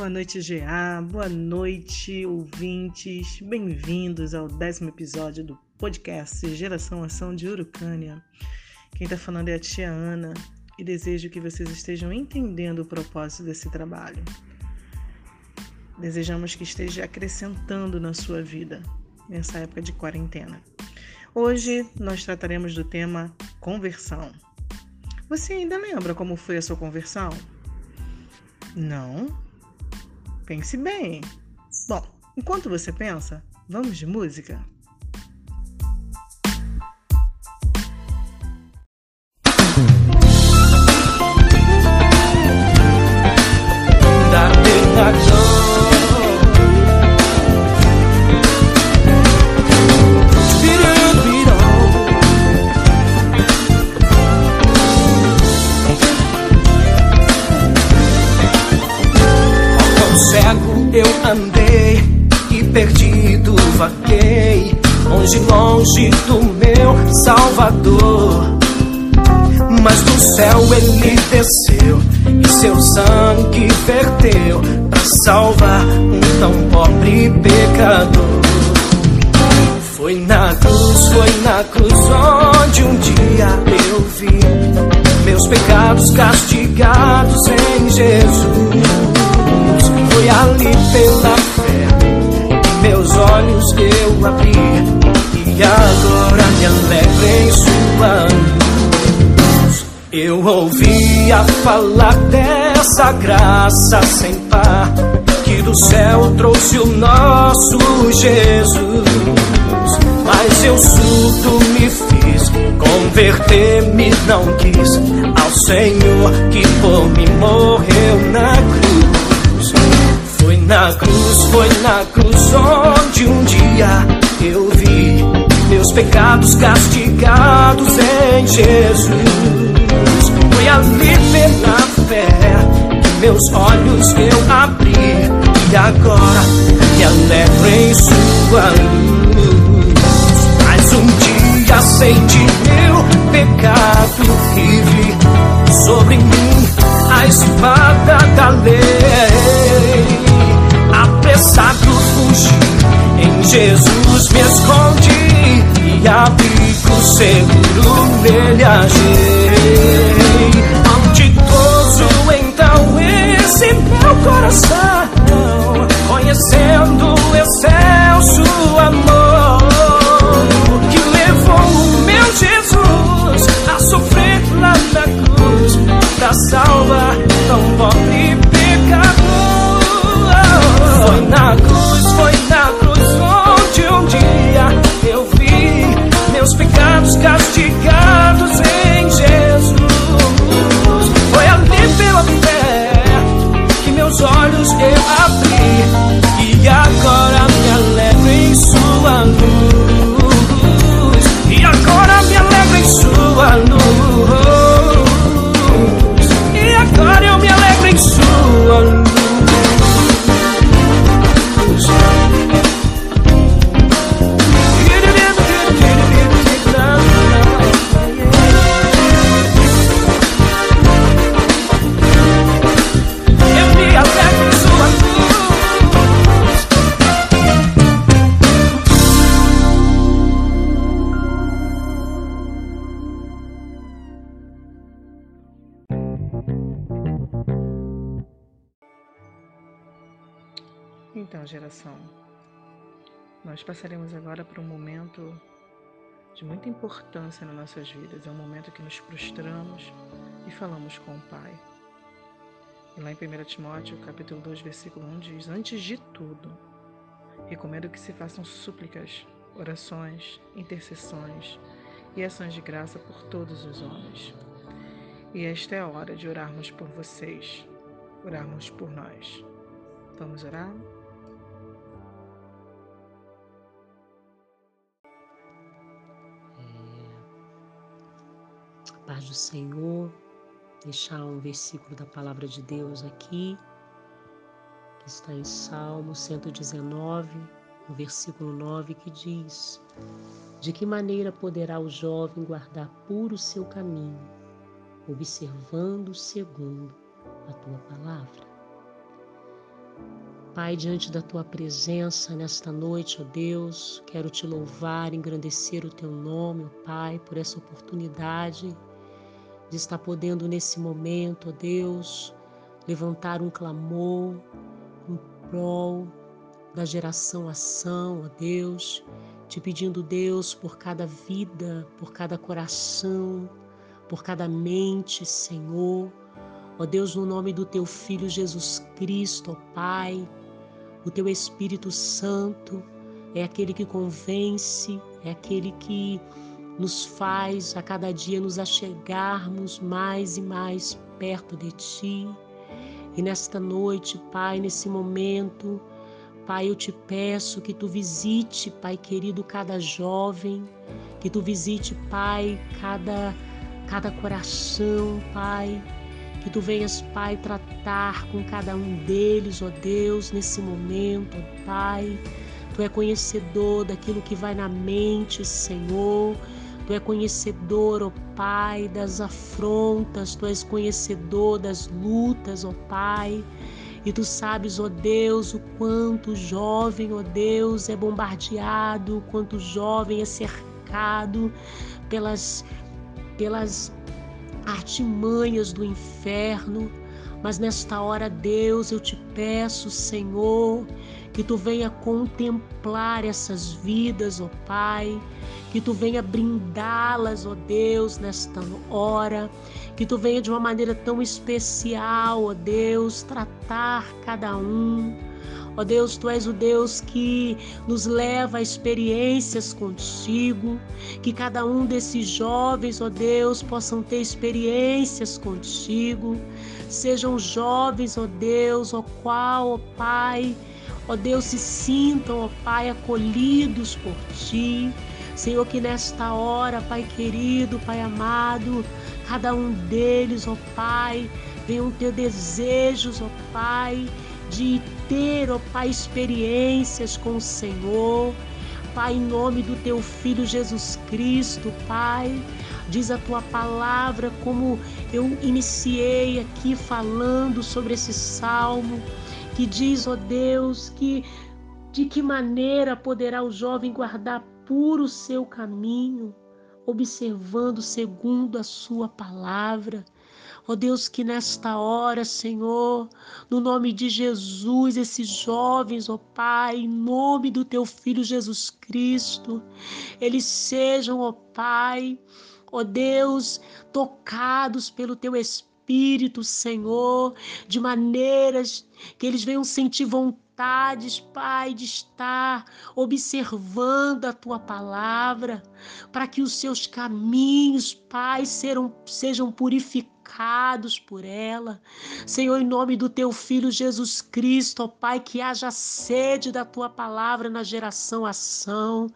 Boa noite, GA. Boa noite, ouvintes. Bem-vindos ao décimo episódio do podcast Geração Ação de Urucânia. Quem está falando é a tia Ana e desejo que vocês estejam entendendo o propósito desse trabalho. Desejamos que esteja acrescentando na sua vida nessa época de quarentena. Hoje nós trataremos do tema conversão. Você ainda lembra como foi a sua conversão? Não? Pense bem. Bom, enquanto você pensa, vamos de música? Mas do céu ele desceu e seu sangue verteu para salvar um tão pobre pecador. Foi na cruz, foi na cruz onde um dia eu vi meus pecados castigados em Jesus. Foi ali pela fé que meus olhos eu abri e agora me alegro em sua luz. Eu ouvia falar dessa graça sem par que do céu trouxe o nosso Jesus. Mas eu surdo me fiz, converter-me não quis ao Senhor que por mim morreu na cruz. Foi na cruz, foi na cruz onde um dia eu vi meus pecados castigados em Jesus. Foi ali pela fé que meus olhos eu abri e agora me alegro em sua luz. Mas um dia de meu pecado e vi sobre mim a espada da lei. Apressado fugi, em Jesus me escondi e abrigo seguro nele agei. Malditoso então esse meu coração, conhecendo o excelso amor que levou o meu Jesus a sofrer lá na cruz pra salvar tão pobre Nós passaremos agora para um momento de muita importância nas nossas vidas. É um momento que nos prostramos e falamos com o Pai. E lá em 1 Timóteo, capítulo 2, versículo 1 diz: Antes de tudo, recomendo que se façam súplicas, orações, intercessões e ações de graça por todos os homens. E esta é a hora de orarmos por vocês, orarmos por nós. Vamos orar? Paz do Senhor, deixar um versículo da palavra de Deus aqui, que está em Salmo 119, no versículo 9, que diz: De que maneira poderá o jovem guardar puro seu caminho, observando segundo a tua palavra? Pai, diante da tua presença nesta noite, ó Deus, quero te louvar, engrandecer o teu nome, ó Pai, por essa oportunidade de estar podendo nesse momento, ó Deus, levantar um clamor em prol da geração ação, ó Deus, te pedindo, Deus, por cada vida, por cada coração, por cada mente, Senhor. Ó Deus, no nome do teu Filho Jesus Cristo, ó Pai, o teu Espírito Santo é aquele que convence, é aquele que nos faz a cada dia nos achegarmos mais e mais perto de Ti. E nesta noite, Pai, nesse momento, Pai, eu te peço que tu visite, Pai querido, cada jovem, que tu visite, Pai, cada, cada coração, Pai que tu venhas, Pai, tratar com cada um deles, ó Deus, nesse momento, ó Pai. Tu é conhecedor daquilo que vai na mente, Senhor. Tu é conhecedor, ó Pai, das afrontas, tu és conhecedor das lutas, ó Pai. E tu sabes, ó Deus, o quanto jovem, ó Deus, é bombardeado, o quanto jovem é cercado pelas, pelas artimanhas do inferno, mas nesta hora, Deus, eu te peço, Senhor, que tu venha contemplar essas vidas, ó Pai, que tu venha brindá-las, ó Deus, nesta hora, que tu venha de uma maneira tão especial, ó Deus, tratar cada um Ó Deus, tu és o Deus que nos leva a experiências contigo, que cada um desses jovens, ó Deus, possam ter experiências contigo. Sejam jovens, ó Deus, ó qual, ó Pai, ó Deus, se sintam, ó Pai, acolhidos por ti. Senhor, que nesta hora, Pai querido, Pai amado, cada um deles, ó Pai, venham ter desejos, ó Pai, de ter, ó Pai, experiências com o Senhor. Pai, em nome do teu filho Jesus Cristo, Pai, diz a tua palavra como eu iniciei aqui falando sobre esse salmo, que diz, ó Deus, que de que maneira poderá o jovem guardar puro o seu caminho, observando segundo a sua palavra. Ó oh Deus, que nesta hora, Senhor, no nome de Jesus, esses jovens, ó oh Pai, em nome do teu filho Jesus Cristo, eles sejam, ó oh Pai, ó Deus, tocados pelo teu Espírito, Senhor, de maneiras que eles venham sentir vontade vontades, Pai, de estar observando a tua palavra, para que os seus caminhos, Pai, sejam purificados por ela. Senhor, em nome do teu filho Jesus Cristo, ó Pai, que haja sede da tua palavra na geração ação.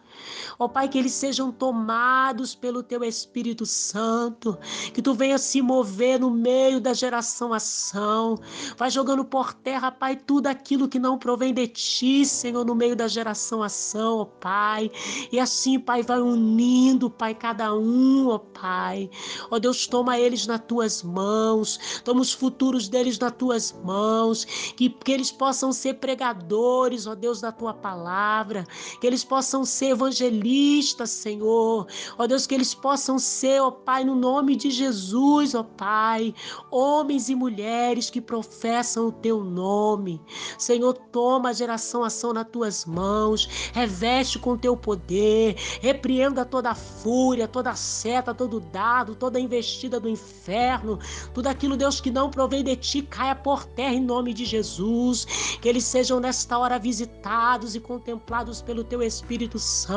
Ó Pai, que eles sejam tomados pelo teu Espírito Santo, que tu venha se mover no meio da geração ação. Vai jogando por terra, Pai, tudo aquilo que não provém de ti, Senhor, no meio da geração ação, ó Pai. E assim, Pai, vai unindo, Pai, cada um, ó Pai. Ó Deus, toma eles nas tuas mãos, toma os futuros deles nas tuas mãos, que, que eles possam ser pregadores, ó Deus, da tua palavra, que eles possam ser evangelistas, Senhor, ó Deus, que eles possam ser, ó Pai, no nome de Jesus, ó Pai, homens e mulheres que professam o teu nome. Senhor, toma a geração ação nas tuas mãos, reveste com teu poder, repreenda toda fúria, toda seta, todo dado, toda investida do inferno, tudo aquilo, Deus, que não provém de ti, caia por terra em nome de Jesus. Que eles sejam nesta hora visitados e contemplados pelo teu Espírito Santo.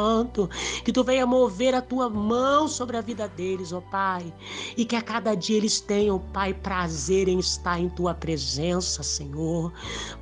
Que tu venha mover a tua mão sobre a vida deles, ó Pai. E que a cada dia eles tenham, Pai, prazer em estar em tua presença, Senhor.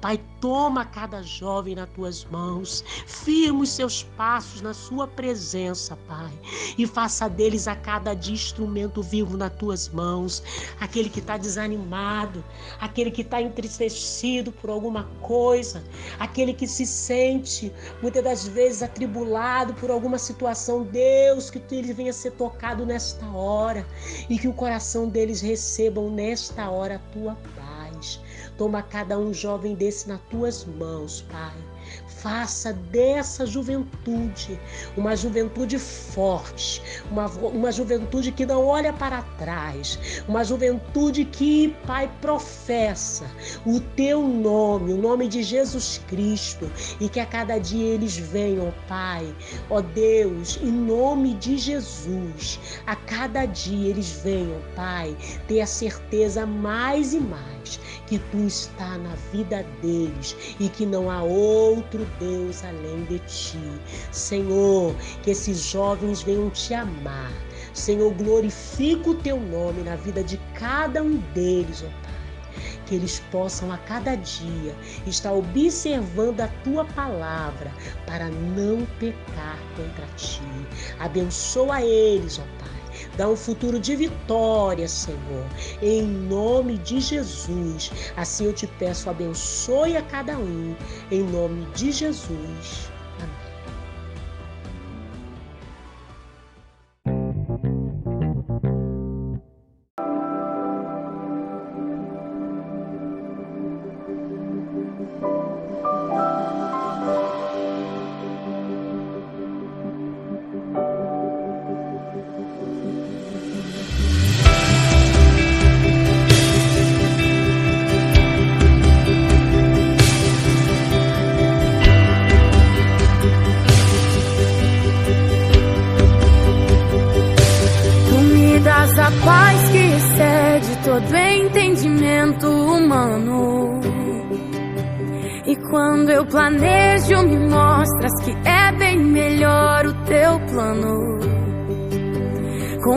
Pai, toma cada jovem nas tuas mãos, firma os seus passos na sua presença, Pai, e faça deles a cada dia instrumento vivo nas tuas mãos, aquele que está desanimado, aquele que está entristecido por alguma coisa, aquele que se sente muitas das vezes atribulado por alguma situação. Deus, que ele venha ser tocado nesta hora e que o coração deles recebam nesta hora a tua paz. Toma cada um jovem desse nas tuas mãos, Pai. Faça dessa juventude uma juventude forte, uma, uma juventude que não olha para trás, uma juventude que, Pai, professa o teu nome, o nome de Jesus Cristo, e que a cada dia eles venham, Pai, ó Deus, em nome de Jesus, a cada dia eles venham, Pai, ter a certeza mais e mais que tu está na vida deles e que não há outro Deus além de ti. Senhor, que esses jovens venham te amar. Senhor, glorifica o teu nome na vida de cada um deles, ó Pai que eles possam a cada dia estar observando a tua palavra para não pecar contra ti. Abençoa eles, ó Pai Dá um futuro de vitória, Senhor. Em nome de Jesus. Assim eu te peço, abençoe a cada um. Em nome de Jesus.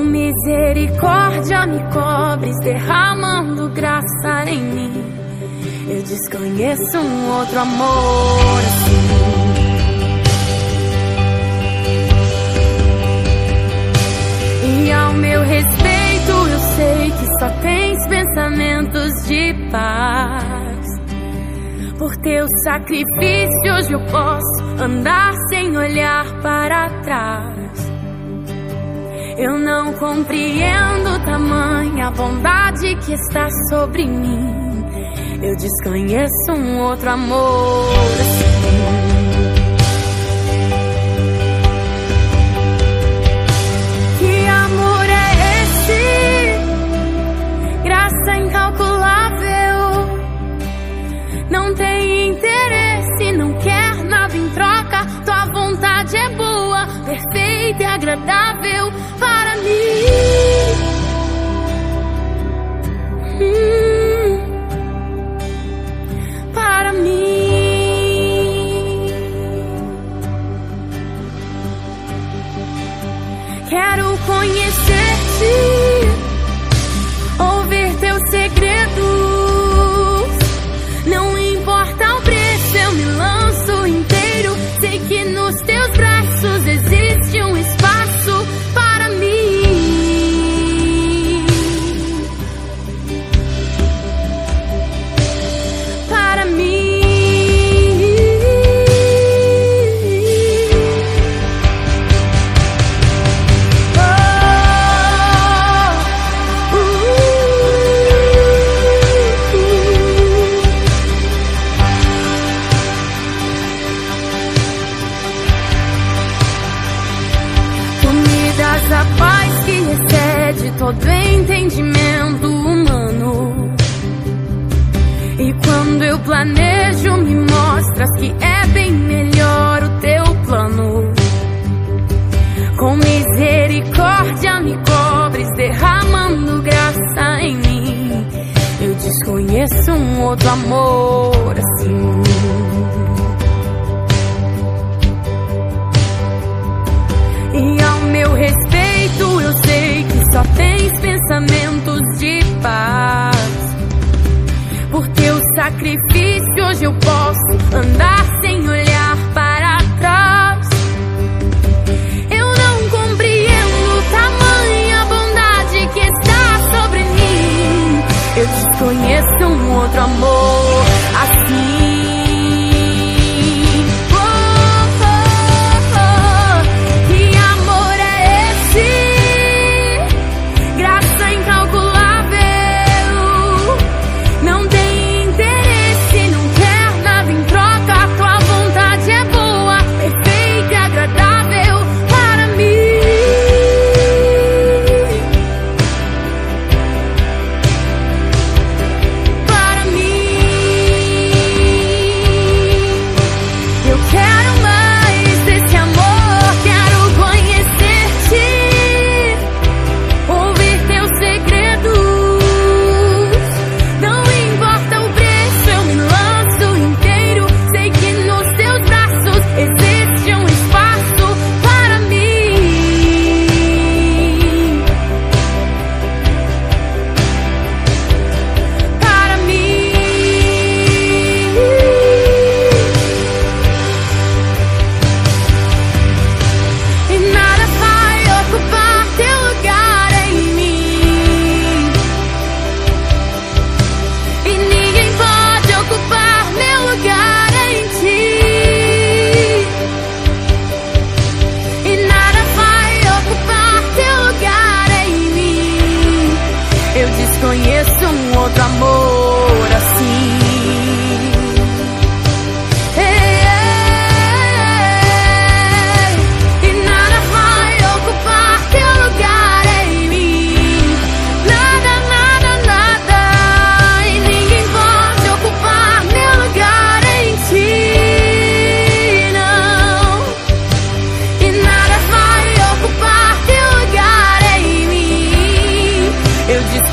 Misericórdia me cobres, derramando graça em mim. Eu desconheço um outro amor assim. E ao meu respeito, eu sei que só tens pensamentos de paz. Por teu sacrifício, hoje eu posso andar sem olhar para trás. Eu não compreendo tamanha bondade que está sobre mim. Eu desconheço um outro amor assim. Não tem interesse, não quer nada em troca. Tua vontade é boa, perfeita e agradável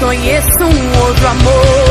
conheço um outro amor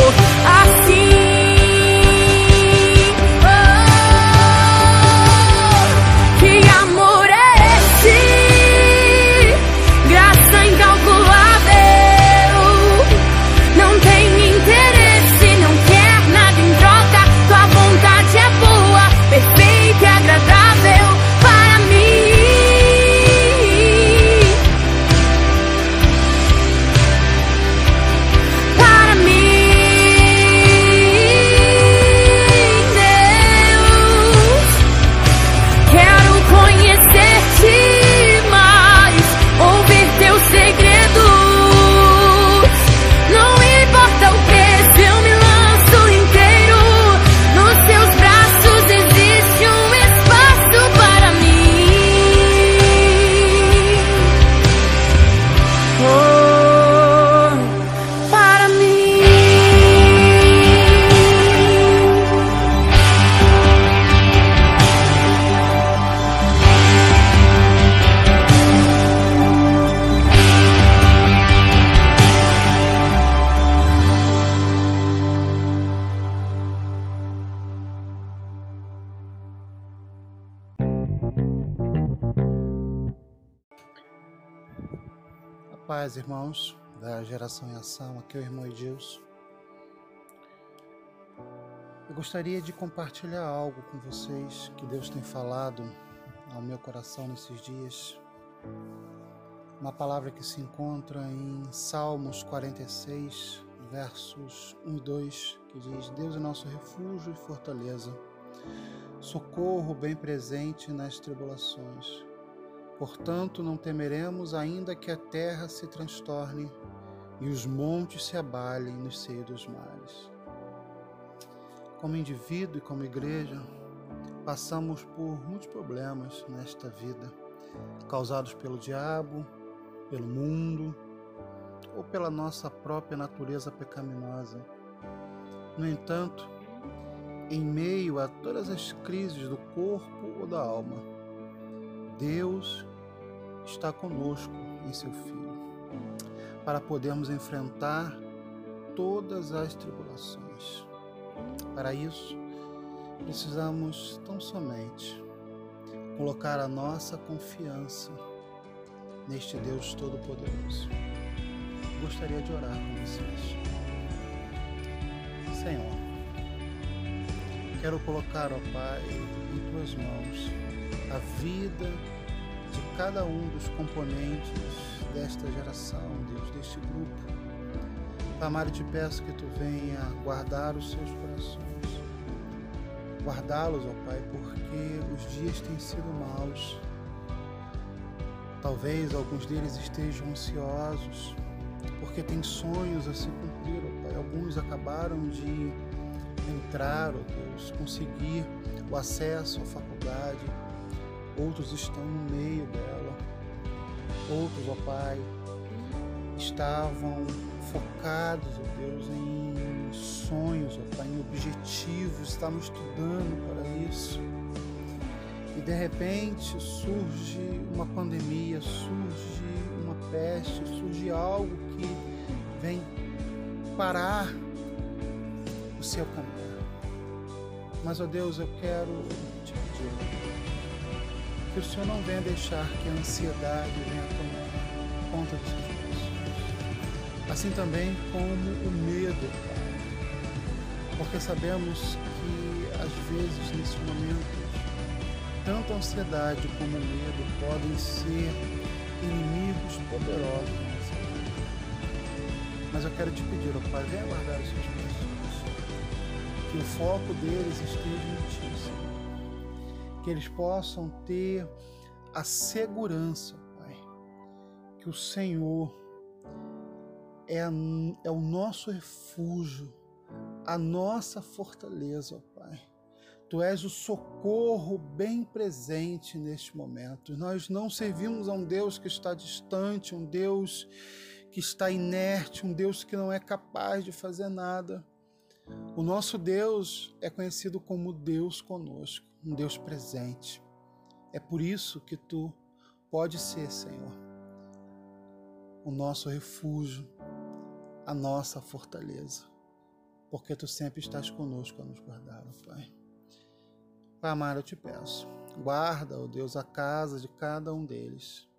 paz, irmãos, da Geração em Ação, aqui é o irmão Edilson. Eu gostaria de compartilhar algo com vocês que Deus tem falado ao meu coração nesses dias. Uma palavra que se encontra em Salmos 46, versos 1 e 2, que diz: Deus é nosso refúgio e fortaleza, socorro bem presente nas tribulações. Portanto, não temeremos, ainda que a terra se transtorne e os montes se abalem no seio dos mares. Como indivíduo e como igreja, passamos por muitos problemas nesta vida, causados pelo diabo, pelo mundo ou pela nossa própria natureza pecaminosa. No entanto, em meio a todas as crises do corpo ou da alma, Deus está conosco em seu Filho, para podermos enfrentar todas as tribulações. Para isso, precisamos tão somente colocar a nossa confiança neste Deus Todo-Poderoso. Gostaria de orar com vocês. Senhor, quero colocar, ó Pai, em tuas mãos a vida de cada um dos componentes desta geração, Deus, deste grupo. Amado, te peço que tu venha guardar os seus corações, guardá-los, ó Pai, porque os dias têm sido maus. Talvez alguns deles estejam ansiosos, porque têm sonhos a se cumprir, ó Pai. Alguns acabaram de entrar, ó Deus, conseguir o acesso à faculdade, outros estão no meio dela, outros, ó Pai, estavam focados, ó Deus, em sonhos, ó Pai, em objetivos, estavam estudando para isso. E de repente surge uma pandemia, surge uma peste, surge algo que vem parar o seu caminho. Mas, ó Deus, eu quero te pedir que o Senhor não venha deixar que a ansiedade venha tomar conta dos seus corações. Assim também como o medo, Pai. Porque sabemos que, às vezes, nesse momento, tanto a ansiedade como o medo podem ser inimigos poderosos vida. Mas eu quero te pedir, ó Pai, venha guardar os seus corações. Que o foco deles esteja em Ti. Que eles possam ter a segurança, Pai, que o Senhor é, é o nosso refúgio, a nossa fortaleza, Pai. Tu és o socorro bem presente neste momento. Nós não servimos a um Deus que está distante, um Deus que está inerte, um Deus que não é capaz de fazer nada. O nosso Deus é conhecido como Deus conosco, um Deus presente. É por isso que tu pode ser, Senhor, o nosso refúgio, a nossa fortaleza, porque tu sempre estás conosco a nos guardar, Pai. Pai amado, eu te peço, guarda, ó Deus, a casa de cada um deles.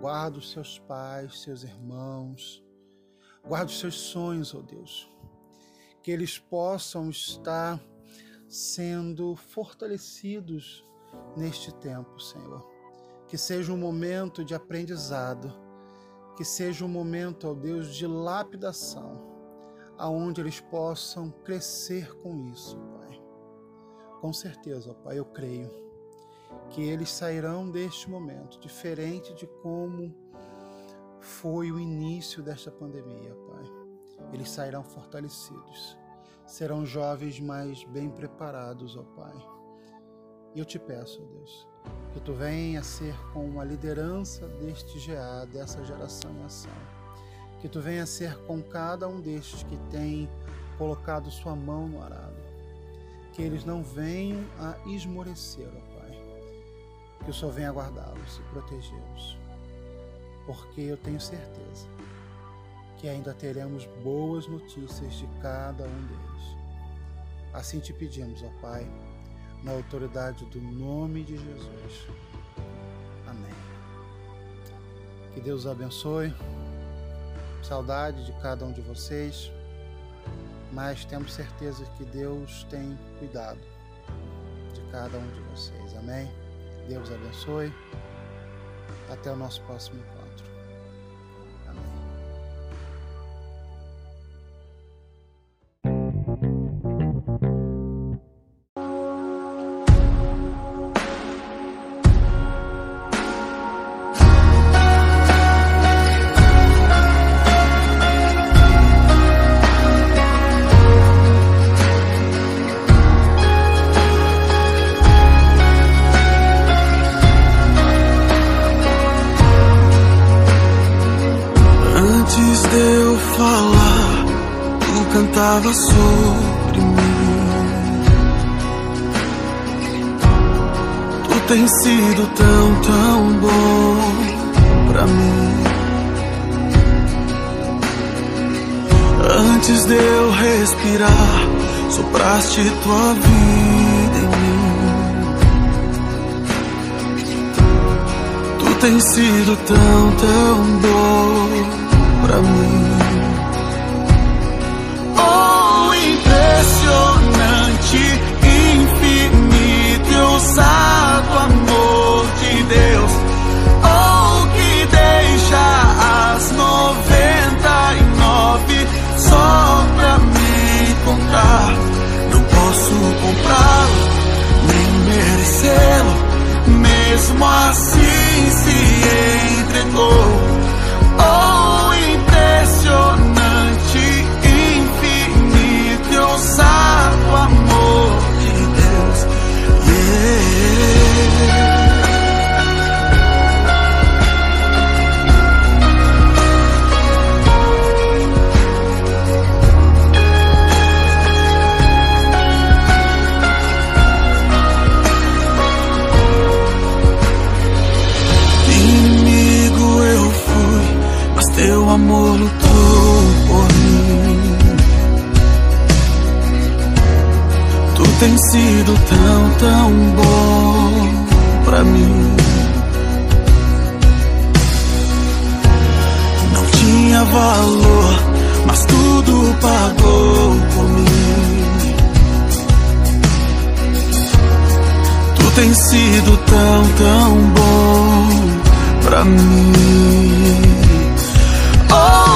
Guarda os seus pais, seus irmãos. Guarda os seus sonhos, ó Deus. Que eles possam estar sendo fortalecidos neste tempo, Senhor. Que seja um momento de aprendizado, que seja um momento, ó Deus, de lapidação, aonde eles possam crescer com isso, Pai. Com certeza, ó Pai, eu creio que eles sairão deste momento diferente de como foi o início desta pandemia, Pai. Eles sairão fortalecidos serão jovens mais bem preparados, ó Pai. E eu te peço, ó Deus, que tu venha ser com a liderança deste GA, dessa geração em ação. Que tu venha ser com cada um destes que tem colocado sua mão no arado. Que eles não venham a esmorecer, ó Pai. Que o Senhor venha guardá-los e protegê-los. Porque eu tenho certeza que ainda teremos boas notícias de cada um deles. Assim te pedimos, ó Pai, na autoridade do nome de Jesus. Amém. Que Deus abençoe. Saudade de cada um de vocês, mas temos certeza que Deus tem cuidado de cada um de vocês. Amém. Deus abençoe. Até o nosso próximo encontro. Sido tão, tão bom mas tudo pagou por mim. Tu tens sido tão, tão bom pra mim. Oh,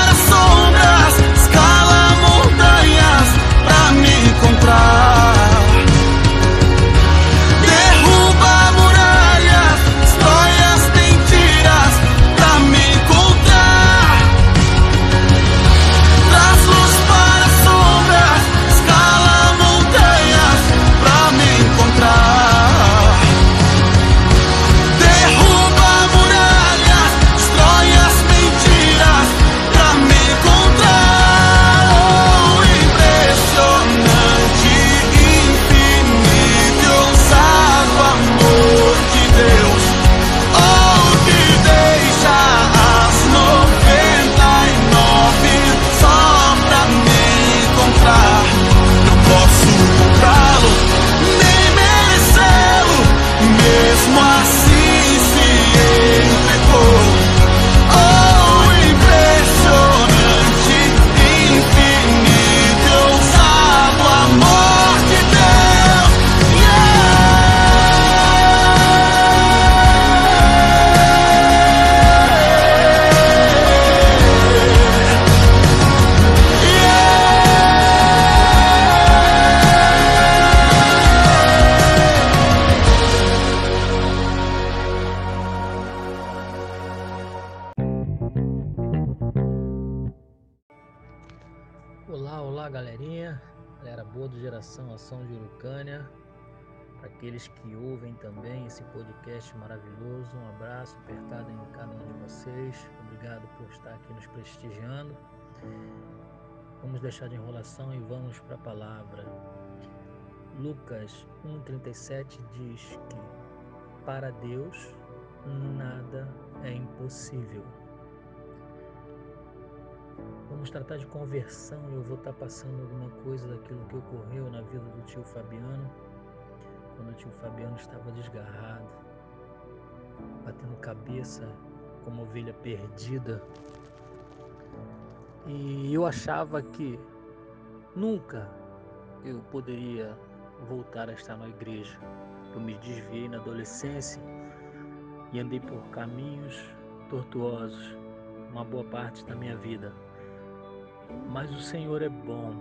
podcast maravilhoso, um abraço apertado em cada um de vocês, obrigado por estar aqui nos prestigiando. Vamos deixar de enrolação e vamos para a palavra. Lucas 1,37 diz que para Deus nada é impossível. Vamos tratar de conversão. Eu vou estar passando alguma coisa daquilo que ocorreu na vida do tio Fabiano, quando o tio Fabiano estava desgarrado, batendo cabeça como ovelha perdida. E eu achava que nunca eu poderia voltar a estar na igreja. Eu me desviei na adolescência e andei por caminhos tortuosos uma boa parte da minha vida. Mas o Senhor é bom.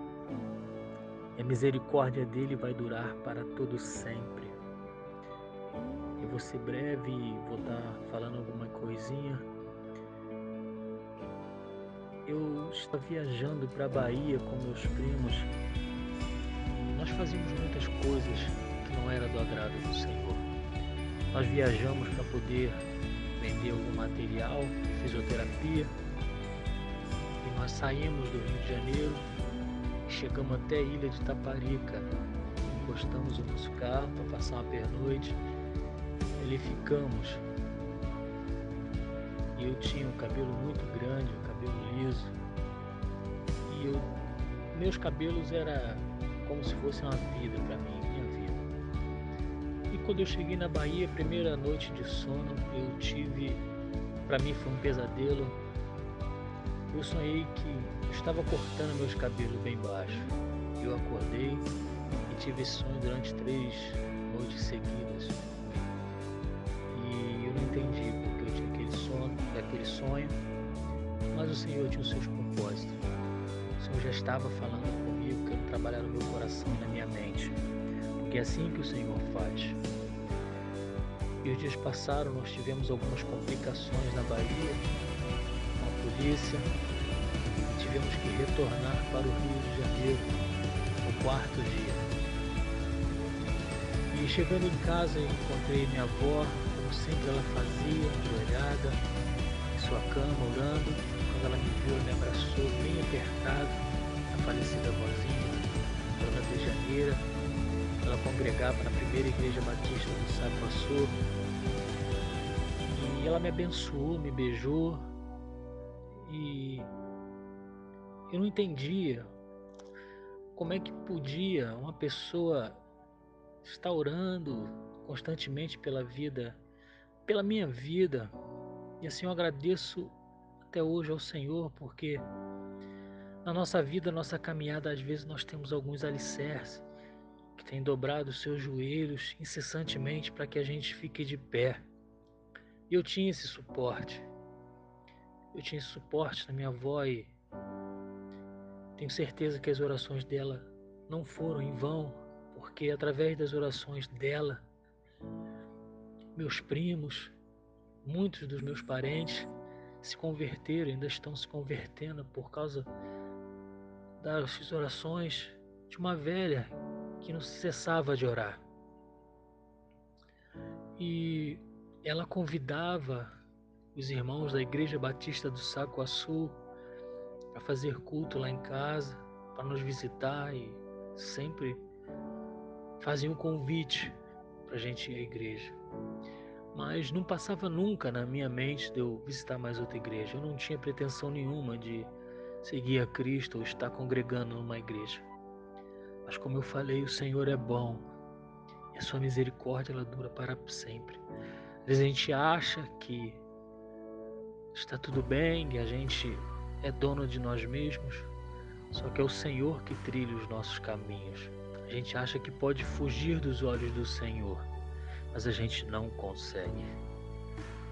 A misericórdia dele vai durar para todo sempre. Eu vou ser breve vou estar falando alguma coisinha. Eu estava viajando para a Bahia com meus primos e nós fazíamos muitas coisas que não era do agrado do Senhor. Nós viajamos para poder vender algum material de fisioterapia e nós saímos do Rio de Janeiro chegamos até a ilha de Taparica. Encostamos o nosso carro para passar uma pernoite. Ali ficamos. E eu tinha um cabelo muito grande, um cabelo liso. E eu, meus cabelos era como se fosse uma vida para mim, minha vida. E quando eu cheguei na Bahia, primeira noite de sono, eu tive, para mim foi um pesadelo. Eu sonhei que estava cortando meus cabelos bem baixo. Eu acordei e tive esse sonho durante três noites seguidas. E eu não entendi porque eu tinha aquele sono, aquele sonho, mas o Senhor tinha os seus propósitos. O Senhor já estava falando comigo, querendo trabalhar no meu coração e na minha mente. Porque é assim que o Senhor faz. E os dias passaram, nós tivemos algumas complicações na Bahia, e tivemos que retornar para o Rio de Janeiro no quarto dia. E chegando em casa, encontrei minha avó, como sempre ela fazia, ajoelhada, em sua cama, orando. Quando ela me viu, ela me abraçou bem apertado, a falecida avózinha, Dona Dejaneira. Ela congregava na primeira igreja batista do Sapassô. E ela me abençoou, me beijou. Não entendia como é que podia uma pessoa estar orando constantemente pela vida, pela minha vida. E assim eu agradeço até hoje ao Senhor, porque na nossa vida, nossa caminhada, às vezes nós temos alguns alicerces que têm dobrado seus joelhos incessantemente para que a gente fique de pé. E eu tinha esse suporte. Eu tinha esse suporte na minha avó e tenho certeza que as orações dela não foram em vão, porque através das orações dela, meus primos, muitos dos meus parentes se converteram, ainda estão se convertendo por causa das orações de uma velha que não cessava de orar. E ela convidava os irmãos da Igreja Batista do Sacoaçu a fazer culto lá em casa, para nos visitar e sempre fazia um convite para a gente ir à igreja. Mas não passava nunca na minha mente de eu visitar mais outra igreja. Eu não tinha pretensão nenhuma de seguir a Cristo ou estar congregando numa igreja. Mas como eu falei, o Senhor é bom e a sua misericórdia ela dura para sempre. Às vezes a gente acha que está tudo bem, que a gente é dono de nós mesmos, só que é o Senhor que trilha os nossos caminhos. A gente acha que pode fugir dos olhos do Senhor, mas a gente não consegue.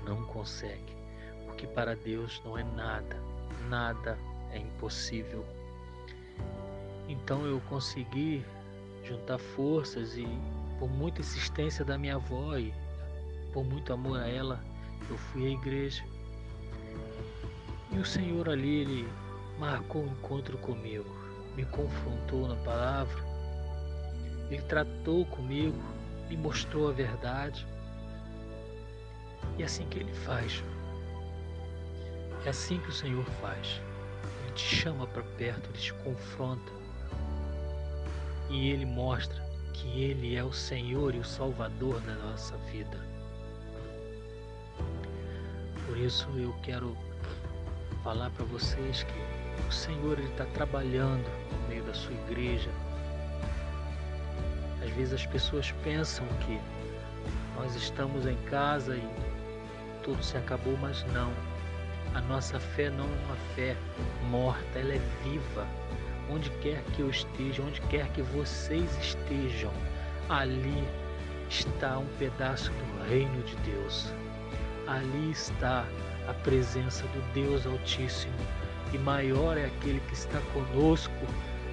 Não consegue, porque para Deus não é nada, nada é impossível. Então eu consegui juntar forças e, por muita insistência da minha avó e por muito amor a ela, eu fui à igreja. E o Senhor ali, ele marcou um encontro comigo, me confrontou na palavra, ele tratou comigo, me mostrou a verdade. E é assim que ele faz. É assim que o Senhor faz. Ele te chama para perto, ele te confronta. E ele mostra que ele é o Senhor e o Salvador da nossa vida. Por isso eu quero falar para vocês que o Senhor está trabalhando no meio da sua igreja. Às vezes as pessoas pensam que nós estamos em casa e tudo se acabou, mas não. A nossa fé não é uma fé morta, ela é viva. Onde quer que eu esteja, onde quer que vocês estejam, ali está um pedaço do reino de Deus. Ali está a presença do Deus Altíssimo, e maior é aquele que está conosco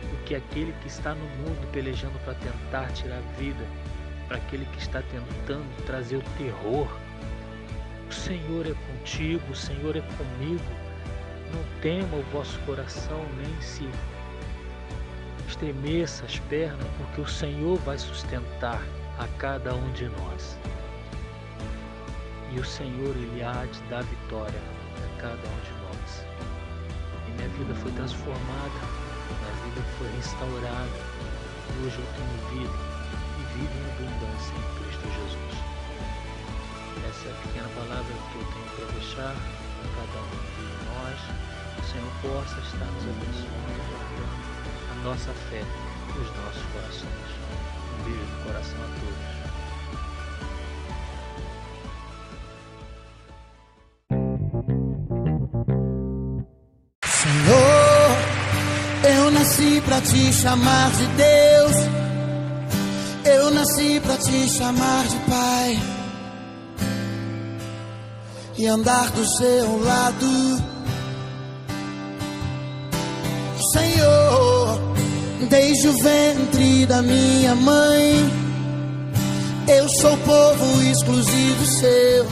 do que aquele que está no mundo pelejando para tentar tirar a vida, para aquele que está tentando trazer o terror. O Senhor é contigo, o Senhor é comigo. Não tema o vosso coração, nem se estremeça as pernas, porque o Senhor vai sustentar a cada um de nós. E o Senhor, Ele há de dar vitória a cada um de nós. E minha vida foi transformada, minha vida foi restaurada. Hoje eu tenho vida e vida em abundância em Cristo Jesus. Essa é a pequena palavra que eu tenho para deixar a cada um de nós. Que o Senhor possa estar nos abençoando, guardando a nossa fé nos nossos corações. Um beijo no coração a todos. Nasci pra te chamar de Deus. Eu nasci pra te chamar de Pai. E andar do seu lado. Senhor, desde o ventre da minha mãe, eu sou povo exclusivo seu.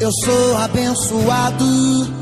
Eu sou abençoado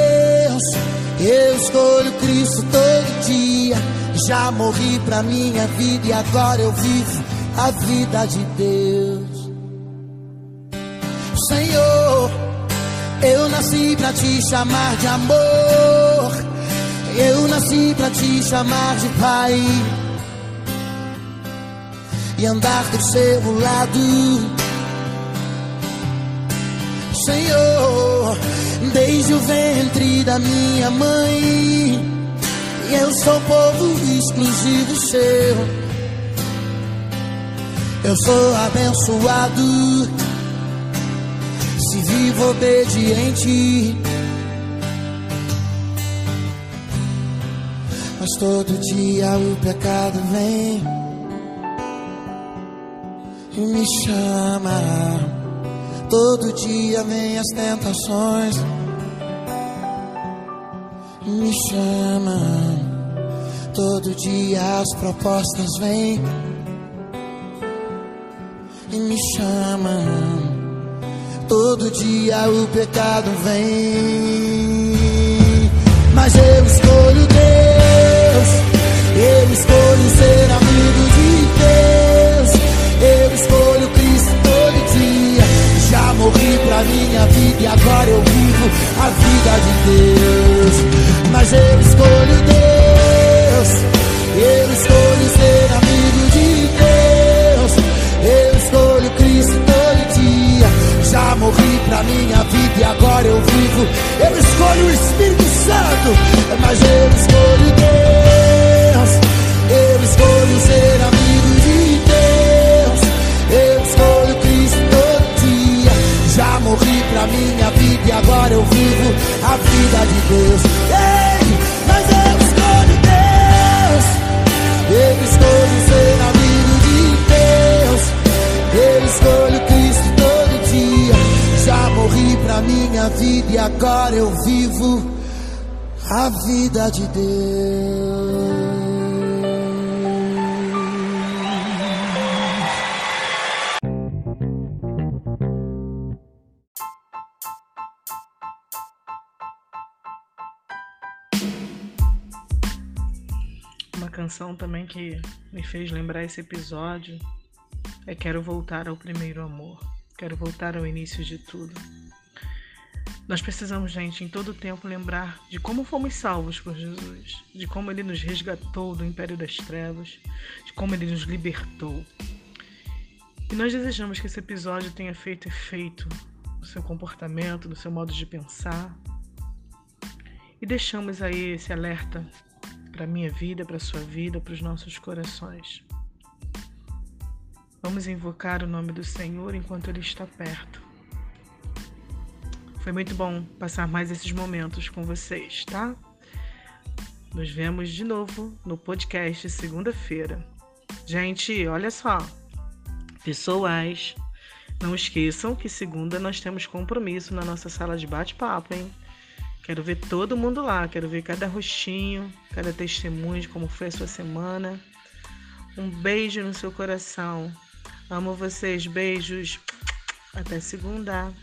Eu escolho Cristo todo dia. Já morri pra minha vida e agora eu vivo a vida de Deus. Senhor, eu nasci pra te chamar de amor. Eu nasci pra te chamar de Pai. E andar do seu lado. Senhor, desde o ventre da minha mãe. Eu sou povo exclusivo seu. Eu sou abençoado se vivo obediente. Mas todo dia o pecado vem e me chama. Todo dia vem as tentações me chama. Todo dia as propostas vêm e me chamam. Todo dia o pecado vem, mas eu escolho Deus. Eu escolho ser amigo e agora eu vivo a vida de Deus. Mas eu escolho Deus. Eu escolho ser amigo de Deus. Eu escolho Cristo todo dia. Já morri pra minha vida e agora eu vivo. Eu escolho o Espírito Santo, mas eu escolho Deus. Eu escolho ser amigo morri pra minha vida e agora eu vivo a vida de Deus. Ei, mas eu escolho Deus. Eu escolho ser amigo de Deus. Eu escolho Cristo todo dia. Já morri pra minha vida e agora eu vivo a vida de Deus. Canção também que me fez lembrar esse episódio é Quero Voltar ao Primeiro Amor. Quero voltar ao início de tudo. Nós precisamos, gente, em todo tempo lembrar de como fomos salvos por Jesus, de como ele nos resgatou do império das trevas, de como ele nos libertou. E nós desejamos que esse episódio tenha feito efeito no seu comportamento, no seu modo de pensar. E deixamos aí esse alerta para a minha vida, para a sua vida, para os nossos corações. Vamos invocar o nome do Senhor enquanto Ele está perto. Foi muito bom passar mais esses momentos com vocês, tá? Nos vemos de novo no podcast segunda-feira. Gente, olha só. Pessoas, não esqueçam que segunda nós temos compromisso na nossa sala de bate-papo, hein? Quero ver todo mundo lá, quero ver cada rostinho, cada testemunho de como foi a sua semana. Um beijo no seu coração. Amo vocês, beijos. Até segunda.